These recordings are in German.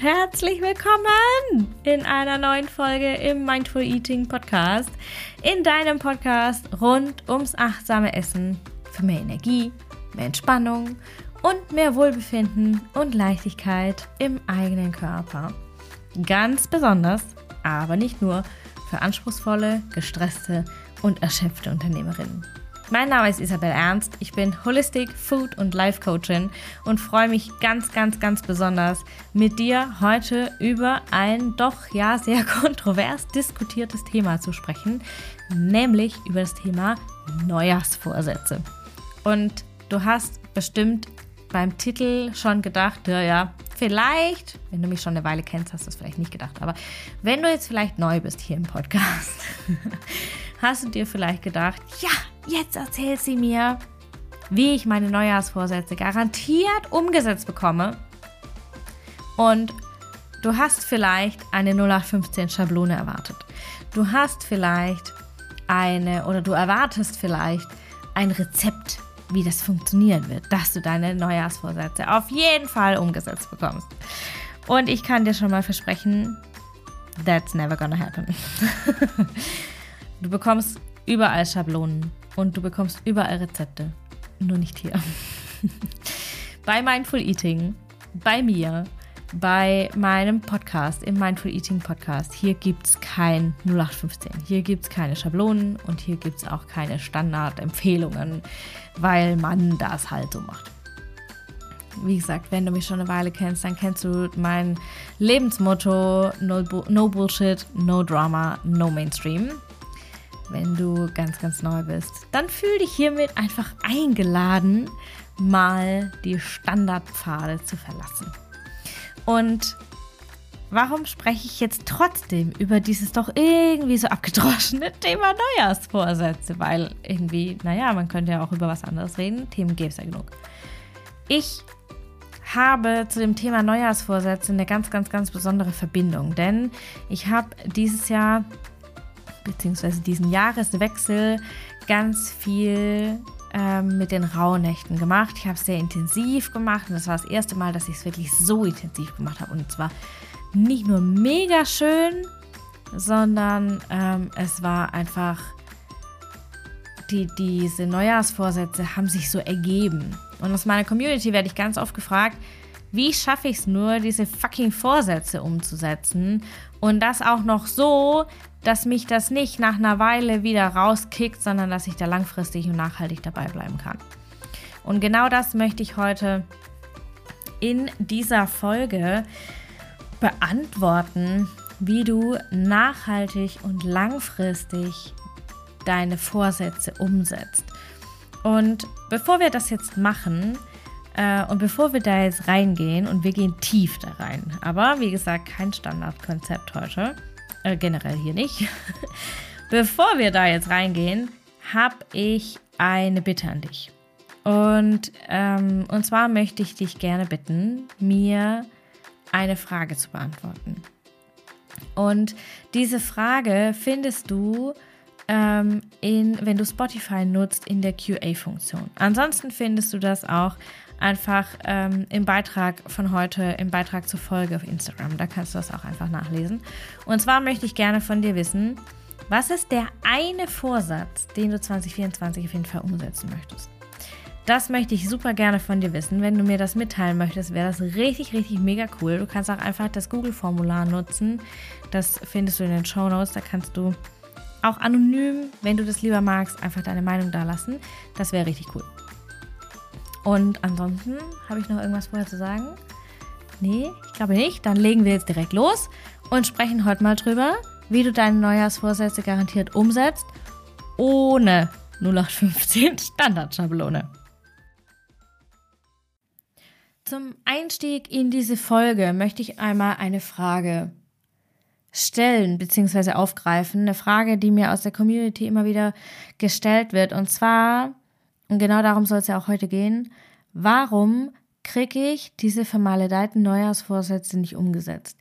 herzlich willkommen in einer neuen Folge im Mindful Eating Podcast. In deinem Podcast rund ums achtsame Essen für mehr Energie, mehr Entspannung und mehr Wohlbefinden und Leichtigkeit im eigenen Körper. Ganz besonders, aber nicht nur für anspruchsvolle, gestresste und erschöpfte Unternehmerinnen. Mein Name ist Isabel Ernst. Ich bin Holistic Food und Life Coachin und freue mich ganz, ganz, ganz besonders, mit dir heute über ein doch ja sehr kontrovers diskutiertes Thema zu sprechen, nämlich über das Thema Neujahrsvorsätze. Und du hast bestimmt beim Titel schon gedacht, ja, ja, vielleicht, wenn du mich schon eine Weile kennst, hast du es vielleicht nicht gedacht, aber wenn du jetzt vielleicht neu bist hier im Podcast, hast du dir vielleicht gedacht, ja, jetzt erzählt sie mir, wie ich meine Neujahrsvorsätze garantiert umgesetzt bekomme. Und du hast vielleicht eine 0815 Schablone erwartet. Du hast vielleicht eine oder du erwartest vielleicht ein Rezept, wie das funktionieren wird, dass du deine Neujahrsvorsätze auf jeden Fall umgesetzt bekommst. Und ich kann dir schon mal versprechen, that's never gonna happen. du bekommst überall Schablonen und du bekommst überall Rezepte. Nur nicht hier. bei Mindful Eating, bei mir, bei meinem Podcast, im Mindful Eating Podcast. Hier gibt es kein 0815. Hier gibt es keine Schablonen und hier gibt es auch keine Standardempfehlungen, weil man das halt so macht. Wie gesagt, wenn du mich schon eine Weile kennst, dann kennst du mein Lebensmotto: No, no Bullshit, No Drama, No Mainstream wenn du ganz, ganz neu bist, dann fühl dich hiermit einfach eingeladen, mal die Standardpfade zu verlassen. Und warum spreche ich jetzt trotzdem über dieses doch irgendwie so abgedroschene Thema Neujahrsvorsätze? Weil irgendwie, naja, man könnte ja auch über was anderes reden. Themen gäbe es ja genug. Ich habe zu dem Thema Neujahrsvorsätze eine ganz, ganz, ganz besondere Verbindung, denn ich habe dieses Jahr beziehungsweise diesen Jahreswechsel ganz viel ähm, mit den Rauhnächten gemacht. Ich habe es sehr intensiv gemacht und das war das erste Mal, dass ich es wirklich so intensiv gemacht habe. Und zwar nicht nur mega schön, sondern ähm, es war einfach, die, diese Neujahrsvorsätze haben sich so ergeben. Und aus meiner Community werde ich ganz oft gefragt, wie schaffe ich es nur, diese fucking Vorsätze umzusetzen? Und das auch noch so, dass mich das nicht nach einer Weile wieder rauskickt, sondern dass ich da langfristig und nachhaltig dabei bleiben kann. Und genau das möchte ich heute in dieser Folge beantworten, wie du nachhaltig und langfristig deine Vorsätze umsetzt. Und bevor wir das jetzt machen, äh, und bevor wir da jetzt reingehen, und wir gehen tief da rein, aber wie gesagt, kein Standardkonzept heute, äh, generell hier nicht. Bevor wir da jetzt reingehen, habe ich eine Bitte an dich. Und, ähm, und zwar möchte ich dich gerne bitten, mir eine Frage zu beantworten. Und diese Frage findest du, ähm, in, wenn du Spotify nutzt, in der QA-Funktion. Ansonsten findest du das auch einfach ähm, im Beitrag von heute, im Beitrag zur Folge auf Instagram. Da kannst du das auch einfach nachlesen. Und zwar möchte ich gerne von dir wissen, was ist der eine Vorsatz, den du 2024 auf jeden Fall umsetzen möchtest? Das möchte ich super gerne von dir wissen. Wenn du mir das mitteilen möchtest, wäre das richtig, richtig mega cool. Du kannst auch einfach das Google-Formular nutzen. Das findest du in den Show Notes. Da kannst du auch anonym, wenn du das lieber magst, einfach deine Meinung da lassen. Das wäre richtig cool. Und ansonsten habe ich noch irgendwas vorher zu sagen? Nee, ich glaube nicht. Dann legen wir jetzt direkt los und sprechen heute mal drüber, wie du deine Neujahrsvorsätze garantiert umsetzt, ohne 0815 Standardschablone. Zum Einstieg in diese Folge möchte ich einmal eine Frage stellen bzw. aufgreifen. Eine Frage, die mir aus der Community immer wieder gestellt wird. Und zwar, und genau darum soll es ja auch heute gehen. Warum kriege ich diese vermaledeiten Neujahrsvorsätze nicht umgesetzt?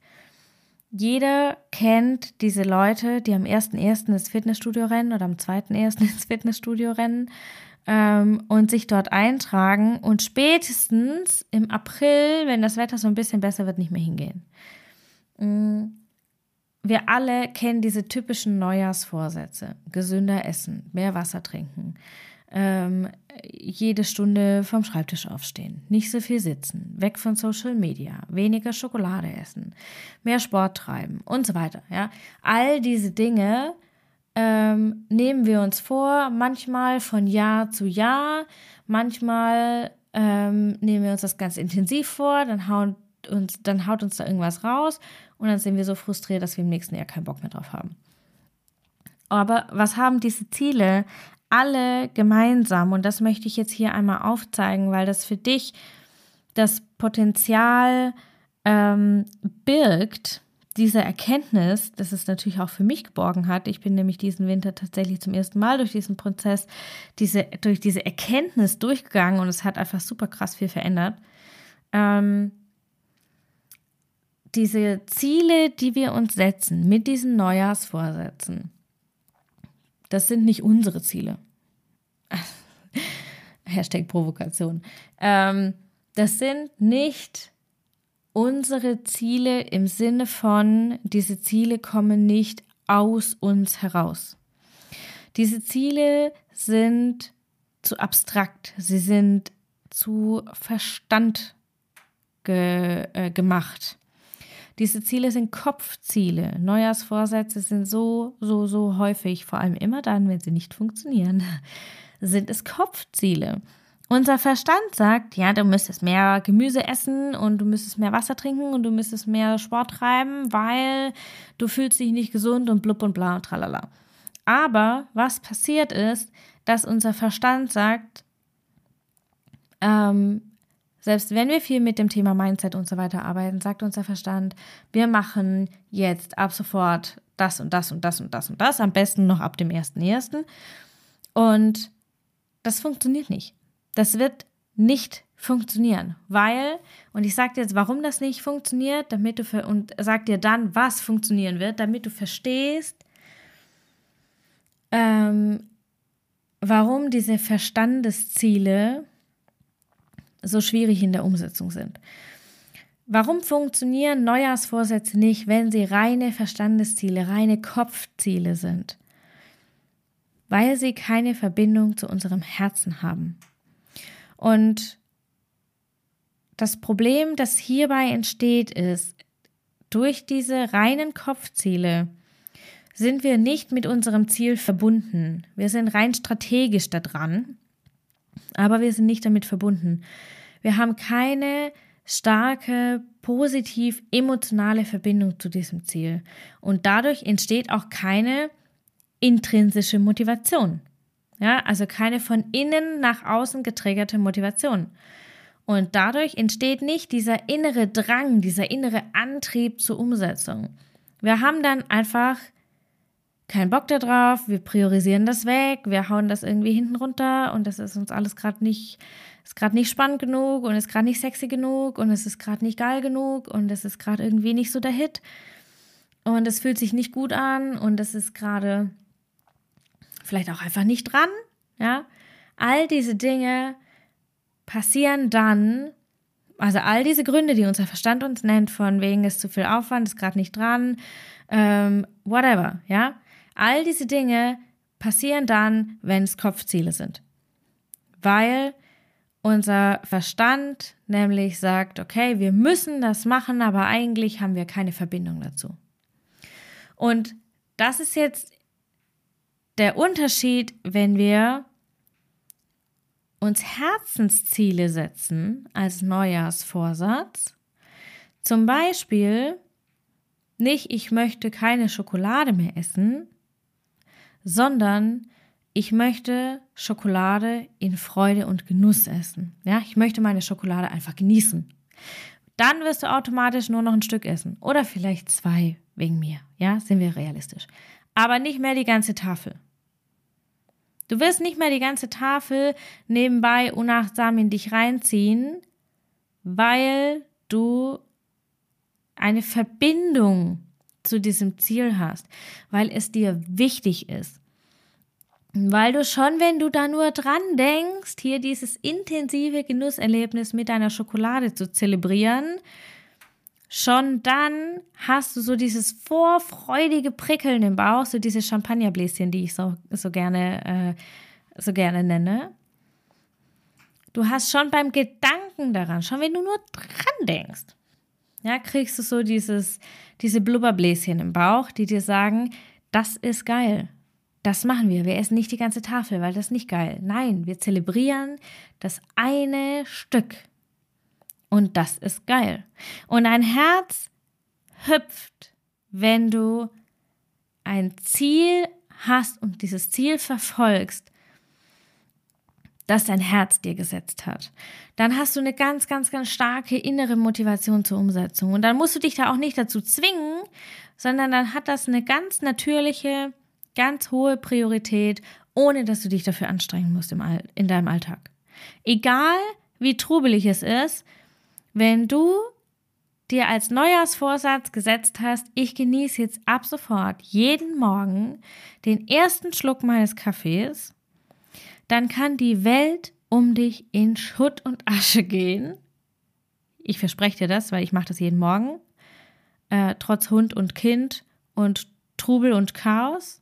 Jeder kennt diese Leute, die am 1.1. ins Fitnessstudio rennen oder am 2.1. ins Fitnessstudio rennen ähm, und sich dort eintragen und spätestens im April, wenn das Wetter so ein bisschen besser wird, nicht mehr hingehen. Mm, wir alle kennen diese typischen Neujahrsvorsätze. Gesünder essen, mehr Wasser trinken, ähm, jede Stunde vom Schreibtisch aufstehen, nicht so viel sitzen, weg von Social Media, weniger Schokolade essen, mehr Sport treiben und so weiter. Ja, all diese Dinge ähm, nehmen wir uns vor, manchmal von Jahr zu Jahr, manchmal ähm, nehmen wir uns das ganz intensiv vor, dann haut uns, dann haut uns da irgendwas raus und dann sind wir so frustriert, dass wir im nächsten Jahr keinen Bock mehr drauf haben. Aber was haben diese Ziele alle gemeinsam. Und das möchte ich jetzt hier einmal aufzeigen, weil das für dich das Potenzial ähm, birgt, diese Erkenntnis, das es natürlich auch für mich geborgen hat. Ich bin nämlich diesen Winter tatsächlich zum ersten Mal durch diesen Prozess, diese, durch diese Erkenntnis durchgegangen und es hat einfach super krass viel verändert. Ähm, diese Ziele, die wir uns setzen mit diesen Neujahrsvorsätzen, das sind nicht unsere Ziele. Hashtag Provokation. Ähm, das sind nicht unsere Ziele im Sinne von, diese Ziele kommen nicht aus uns heraus. Diese Ziele sind zu abstrakt, sie sind zu Verstand ge, äh, gemacht. Diese Ziele sind Kopfziele. Neujahrsvorsätze sind so, so, so häufig, vor allem immer dann, wenn sie nicht funktionieren, sind es Kopfziele. Unser Verstand sagt, ja, du müsstest mehr Gemüse essen und du müsstest mehr Wasser trinken und du müsstest mehr Sport treiben, weil du fühlst dich nicht gesund und blub und bla und tralala. Aber was passiert ist, dass unser Verstand sagt, ähm, selbst wenn wir viel mit dem Thema Mindset und so weiter arbeiten, sagt unser Verstand, wir machen jetzt ab sofort das und das und das und das und das, am besten noch ab dem 1.1. Und das funktioniert nicht. Das wird nicht funktionieren, weil, und ich sage dir jetzt, warum das nicht funktioniert, damit du, und sag dir dann, was funktionieren wird, damit du verstehst, ähm, warum diese Verstandesziele so schwierig in der Umsetzung sind. Warum funktionieren Neujahrsvorsätze nicht, wenn sie reine Verstandesziele, reine Kopfziele sind? Weil sie keine Verbindung zu unserem Herzen haben. Und das Problem, das hierbei entsteht, ist, durch diese reinen Kopfziele sind wir nicht mit unserem Ziel verbunden. Wir sind rein strategisch da dran aber wir sind nicht damit verbunden. Wir haben keine starke, positiv emotionale Verbindung zu diesem Ziel. Und dadurch entsteht auch keine intrinsische Motivation. Ja, also keine von innen nach außen getriggerte Motivation. Und dadurch entsteht nicht dieser innere Drang, dieser innere Antrieb zur Umsetzung. Wir haben dann einfach keinen Bock darauf, wir priorisieren das weg, wir hauen das irgendwie hinten runter und das ist uns alles gerade nicht, ist gerade nicht spannend genug und ist gerade nicht sexy genug und es ist gerade nicht geil genug und es ist gerade irgendwie nicht so der Hit und es fühlt sich nicht gut an und es ist gerade vielleicht auch einfach nicht dran, ja. All diese Dinge passieren dann, also all diese Gründe, die unser Verstand uns nennt, von wegen ist zu viel Aufwand, ist gerade nicht dran, ähm, whatever, ja All diese Dinge passieren dann, wenn es Kopfziele sind. Weil unser Verstand nämlich sagt, okay, wir müssen das machen, aber eigentlich haben wir keine Verbindung dazu. Und das ist jetzt der Unterschied, wenn wir uns Herzensziele setzen als Neujahrsvorsatz. Zum Beispiel nicht, ich möchte keine Schokolade mehr essen, sondern ich möchte Schokolade in Freude und Genuss essen. Ja, ich möchte meine Schokolade einfach genießen. Dann wirst du automatisch nur noch ein Stück essen oder vielleicht zwei wegen mir. Ja, sind wir realistisch. Aber nicht mehr die ganze Tafel. Du wirst nicht mehr die ganze Tafel nebenbei unachtsam in dich reinziehen, weil du eine Verbindung zu diesem Ziel hast, weil es dir wichtig ist. Weil du schon, wenn du da nur dran denkst, hier dieses intensive Genusserlebnis mit deiner Schokolade zu zelebrieren, schon dann hast du so dieses vorfreudige Prickeln im Bauch, so diese Champagnerbläschen, die ich so, so gerne, äh, so gerne nenne. Du hast schon beim Gedanken daran, schon wenn du nur dran denkst, ja, kriegst du so dieses, diese Blubberbläschen im Bauch, die dir sagen, das ist geil. Das machen wir. Wir essen nicht die ganze Tafel, weil das ist nicht geil. Nein, wir zelebrieren das eine Stück. Und das ist geil. Und ein Herz hüpft, wenn du ein Ziel hast und dieses Ziel verfolgst, das dein Herz dir gesetzt hat. Dann hast du eine ganz, ganz, ganz starke innere Motivation zur Umsetzung. Und dann musst du dich da auch nicht dazu zwingen, sondern dann hat das eine ganz natürliche, ganz hohe Priorität, ohne dass du dich dafür anstrengen musst im All in deinem Alltag. Egal wie trubelig es ist, wenn du dir als Neujahrsvorsatz gesetzt hast, ich genieße jetzt ab sofort jeden Morgen den ersten Schluck meines Kaffees, dann kann die Welt um dich in Schutt und Asche gehen. Ich verspreche dir das, weil ich mache das jeden Morgen. Äh, trotz Hund und Kind und Trubel und Chaos.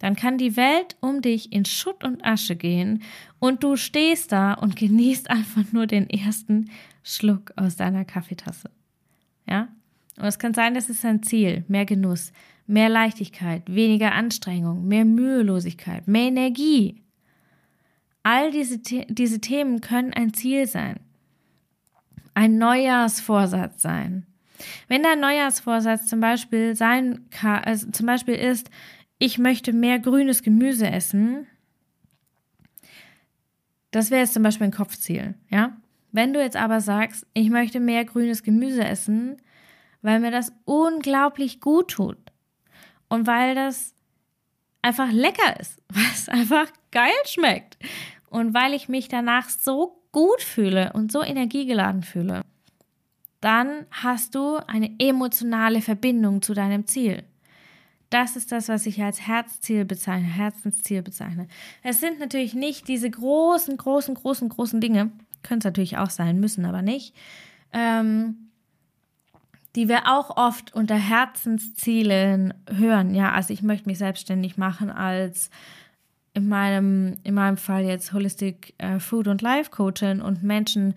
Dann kann die Welt um dich in Schutt und Asche gehen und du stehst da und genießt einfach nur den ersten Schluck aus deiner Kaffeetasse. Ja? Und es kann sein, das ist ein Ziel. Mehr Genuss, mehr Leichtigkeit, weniger Anstrengung, mehr Mühelosigkeit, mehr Energie. All diese, diese Themen können ein Ziel sein. Ein Neujahrsvorsatz sein. Wenn dein Neujahrsvorsatz zum Beispiel sein also zum Beispiel ist, ich möchte mehr grünes Gemüse essen, das wäre jetzt zum Beispiel ein Kopfziel, ja? Wenn du jetzt aber sagst, ich möchte mehr grünes Gemüse essen, weil mir das unglaublich gut tut und weil das einfach lecker ist, es einfach geil schmeckt und weil ich mich danach so gut fühle und so energiegeladen fühle, dann hast du eine emotionale Verbindung zu deinem Ziel. Das ist das, was ich als Herzziel bezeichne, Herzensziel bezeichne. Es sind natürlich nicht diese großen, großen, großen, großen Dinge, können es natürlich auch sein, müssen aber nicht, ähm, die wir auch oft unter Herzenszielen hören. Ja, also ich möchte mich selbstständig machen als in meinem, in meinem Fall jetzt Holistic äh, Food und Life Coachin und Menschen,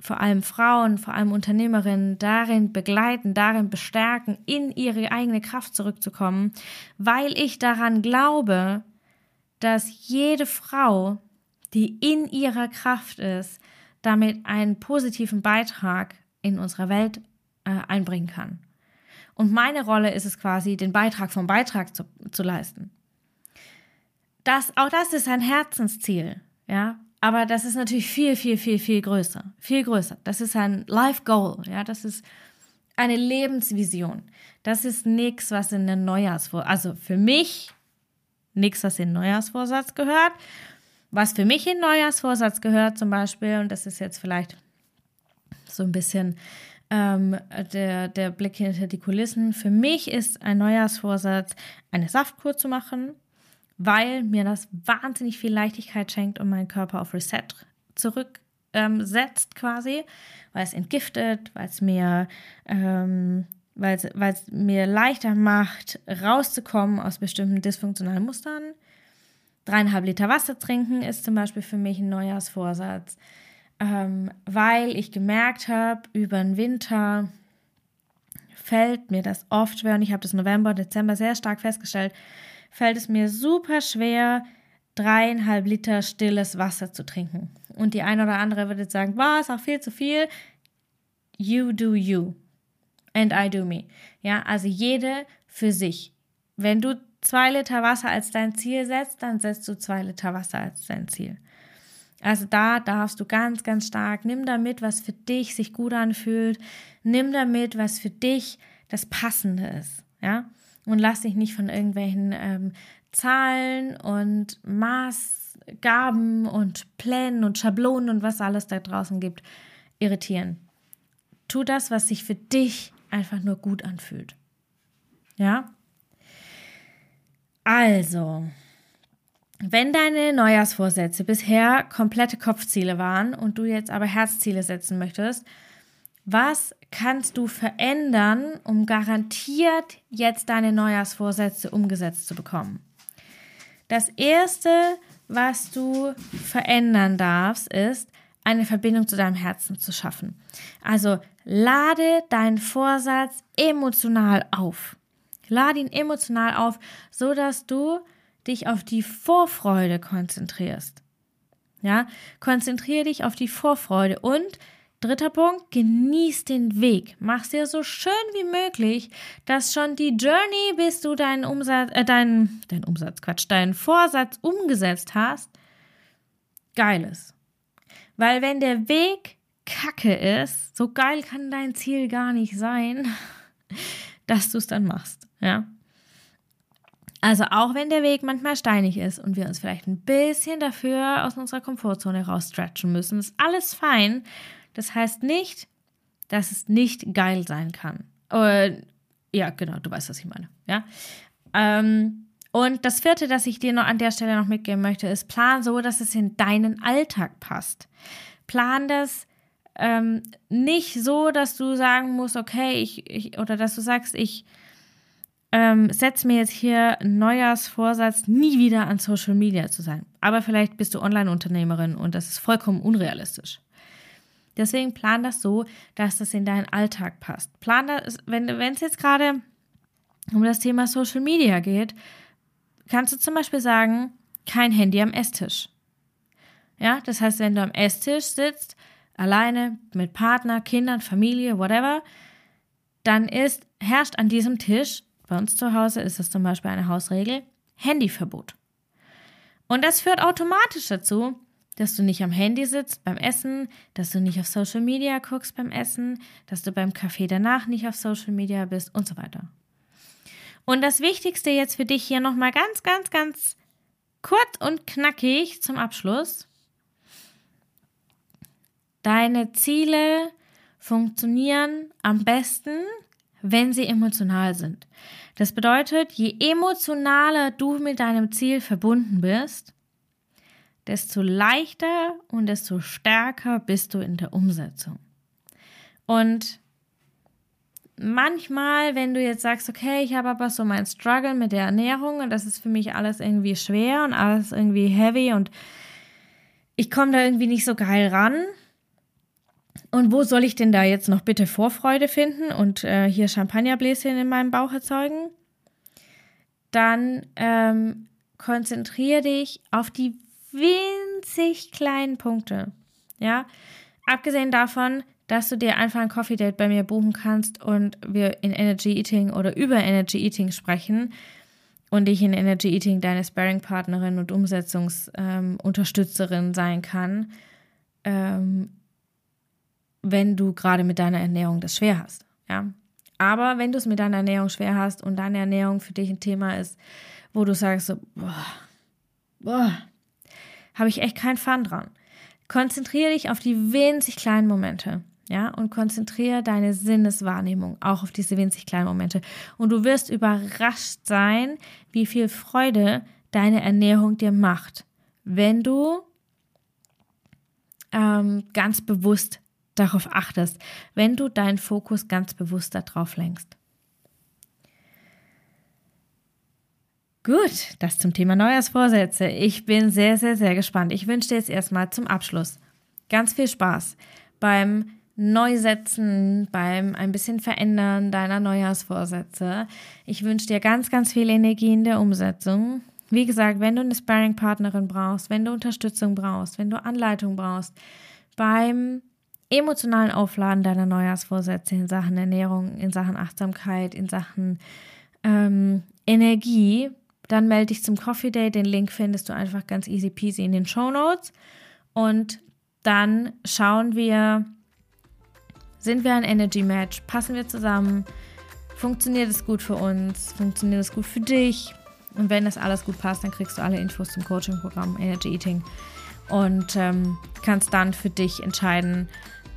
vor allem Frauen, vor allem Unternehmerinnen, darin begleiten, darin bestärken, in ihre eigene Kraft zurückzukommen, weil ich daran glaube, dass jede Frau, die in ihrer Kraft ist, damit einen positiven Beitrag in unserer Welt äh, einbringen kann. Und meine Rolle ist es quasi, den Beitrag vom Beitrag zu, zu leisten das, auch das ist ein Herzensziel, ja. Aber das ist natürlich viel, viel, viel, viel größer. Viel größer. Das ist ein Life Goal, ja. Das ist eine Lebensvision. Das ist nichts, was in den Neujahrsvorsatz, also für mich nichts, was in den Neujahrsvorsatz gehört. Was für mich in Neujahrsvorsatz gehört zum Beispiel, und das ist jetzt vielleicht so ein bisschen ähm, der, der Blick hinter die Kulissen. Für mich ist ein Neujahrsvorsatz, eine Saftkur zu machen, weil mir das wahnsinnig viel Leichtigkeit schenkt und meinen Körper auf Reset zurücksetzt ähm, quasi, weil es entgiftet, weil es mir, ähm, weil es mir leichter macht, rauszukommen aus bestimmten dysfunktionalen Mustern. Dreieinhalb Liter Wasser trinken ist zum Beispiel für mich ein Neujahrsvorsatz, ähm, weil ich gemerkt habe, über den Winter fällt mir das oft schwer und ich habe das November, Dezember sehr stark festgestellt, fällt es mir super schwer, dreieinhalb Liter stilles Wasser zu trinken. Und die eine oder andere würde sagen, war es auch viel zu viel. You do you. And I do me. Ja, also jede für sich. Wenn du zwei Liter Wasser als dein Ziel setzt, dann setzt du zwei Liter Wasser als dein Ziel. Also da darfst du ganz, ganz stark, nimm damit, was für dich sich gut anfühlt, nimm damit, was für dich das Passende ist, ja und lass dich nicht von irgendwelchen ähm, Zahlen und Maßgaben und Plänen und Schablonen und was alles da draußen gibt irritieren. Tu das, was sich für dich einfach nur gut anfühlt. Ja? Also, wenn deine Neujahrsvorsätze bisher komplette Kopfziele waren und du jetzt aber Herzziele setzen möchtest, was kannst du verändern, um garantiert jetzt deine Neujahrsvorsätze umgesetzt zu bekommen? Das erste, was du verändern darfst, ist, eine Verbindung zu deinem Herzen zu schaffen. Also lade deinen Vorsatz emotional auf. Lade ihn emotional auf, so dass du dich auf die Vorfreude konzentrierst. Ja, konzentriere dich auf die Vorfreude und dritter Punkt, genieß den Weg. Mach's dir so schön wie möglich, dass schon die Journey, bis du deinen Umsatz, äh, deinen, deinen Umsatz, Quatsch, deinen Vorsatz umgesetzt hast, geil ist. Weil wenn der Weg kacke ist, so geil kann dein Ziel gar nicht sein, dass du es dann machst, ja. Also auch wenn der Weg manchmal steinig ist und wir uns vielleicht ein bisschen dafür aus unserer Komfortzone rausstretchen müssen, ist alles fein. Das heißt nicht, dass es nicht geil sein kann. Äh, ja, genau, du weißt, was ich meine. Ja. Ähm, und das vierte, das ich dir noch an der Stelle noch mitgeben möchte, ist plan so, dass es in deinen Alltag passt. Plan das ähm, nicht so, dass du sagen musst, okay, ich, ich oder dass du sagst, ich ähm, setz mir jetzt hier einen Neujahrsvorsatz, nie wieder an Social Media zu sein. Aber vielleicht bist du Online-Unternehmerin und das ist vollkommen unrealistisch. Deswegen plan das so, dass das in deinen Alltag passt. Plan das, wenn es jetzt gerade um das Thema Social Media geht, kannst du zum Beispiel sagen, kein Handy am Esstisch. Ja, das heißt, wenn du am Esstisch sitzt, alleine, mit Partner, Kindern, Familie, whatever, dann ist, herrscht an diesem Tisch bei uns zu Hause ist es zum Beispiel eine Hausregel, Handyverbot. Und das führt automatisch dazu, dass du nicht am Handy sitzt beim Essen, dass du nicht auf Social Media guckst beim Essen, dass du beim Kaffee danach nicht auf Social Media bist und so weiter. Und das Wichtigste jetzt für dich hier nochmal ganz, ganz, ganz kurz und knackig zum Abschluss. Deine Ziele funktionieren am besten, wenn sie emotional sind. Das bedeutet, je emotionaler du mit deinem Ziel verbunden bist, desto leichter und desto stärker bist du in der Umsetzung. Und manchmal, wenn du jetzt sagst, okay, ich habe aber so meinen Struggle mit der Ernährung und das ist für mich alles irgendwie schwer und alles irgendwie heavy und ich komme da irgendwie nicht so geil ran, und wo soll ich denn da jetzt noch bitte Vorfreude finden und äh, hier Champagnerbläschen in meinem Bauch erzeugen? Dann ähm, konzentriere dich auf die winzig kleinen Punkte. Ja, abgesehen davon, dass du dir einfach ein Coffee Date bei mir buchen kannst und wir in Energy Eating oder über Energy Eating sprechen und ich in Energy Eating deine Sparring-Partnerin und Umsetzungsunterstützerin ähm, sein kann, ähm, wenn du gerade mit deiner Ernährung das schwer hast. Ja. Aber wenn du es mit deiner Ernährung schwer hast und deine Ernährung für dich ein Thema ist, wo du sagst, so, boah, boah, habe ich echt keinen Fun dran. Konzentriere dich auf die winzig kleinen Momente. Ja, und konzentriere deine Sinneswahrnehmung auch auf diese winzig kleinen Momente. Und du wirst überrascht sein, wie viel Freude deine Ernährung dir macht, wenn du ähm, ganz bewusst darauf achtest, wenn du deinen Fokus ganz bewusst darauf lenkst. Gut, das zum Thema Neujahrsvorsätze. Ich bin sehr, sehr, sehr gespannt. Ich wünsche dir jetzt erstmal zum Abschluss ganz viel Spaß beim Neusetzen, beim ein bisschen Verändern deiner Neujahrsvorsätze. Ich wünsche dir ganz, ganz viel Energie in der Umsetzung. Wie gesagt, wenn du eine Sparring-Partnerin brauchst, wenn du Unterstützung brauchst, wenn du Anleitung brauchst, beim emotionalen Aufladen deiner Neujahrsvorsätze in Sachen Ernährung, in Sachen Achtsamkeit, in Sachen ähm, Energie, dann melde dich zum Coffee Day. Den Link findest du einfach ganz easy peasy in den Show Notes. Und dann schauen wir, sind wir ein Energy Match? Passen wir zusammen? Funktioniert es gut für uns? Funktioniert es gut für dich? Und wenn das alles gut passt, dann kriegst du alle Infos zum Coaching-Programm Energy Eating und ähm, kannst dann für dich entscheiden,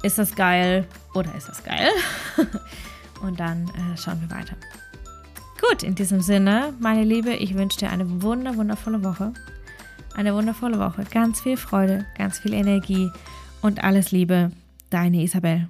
ist das geil oder ist das geil? Und dann äh, schauen wir weiter. Gut, in diesem Sinne, meine Liebe, ich wünsche dir eine wunder, wundervolle Woche. eine wundervolle Woche. Ganz viel Freude, ganz viel Energie und alles Liebe. Deine Isabel.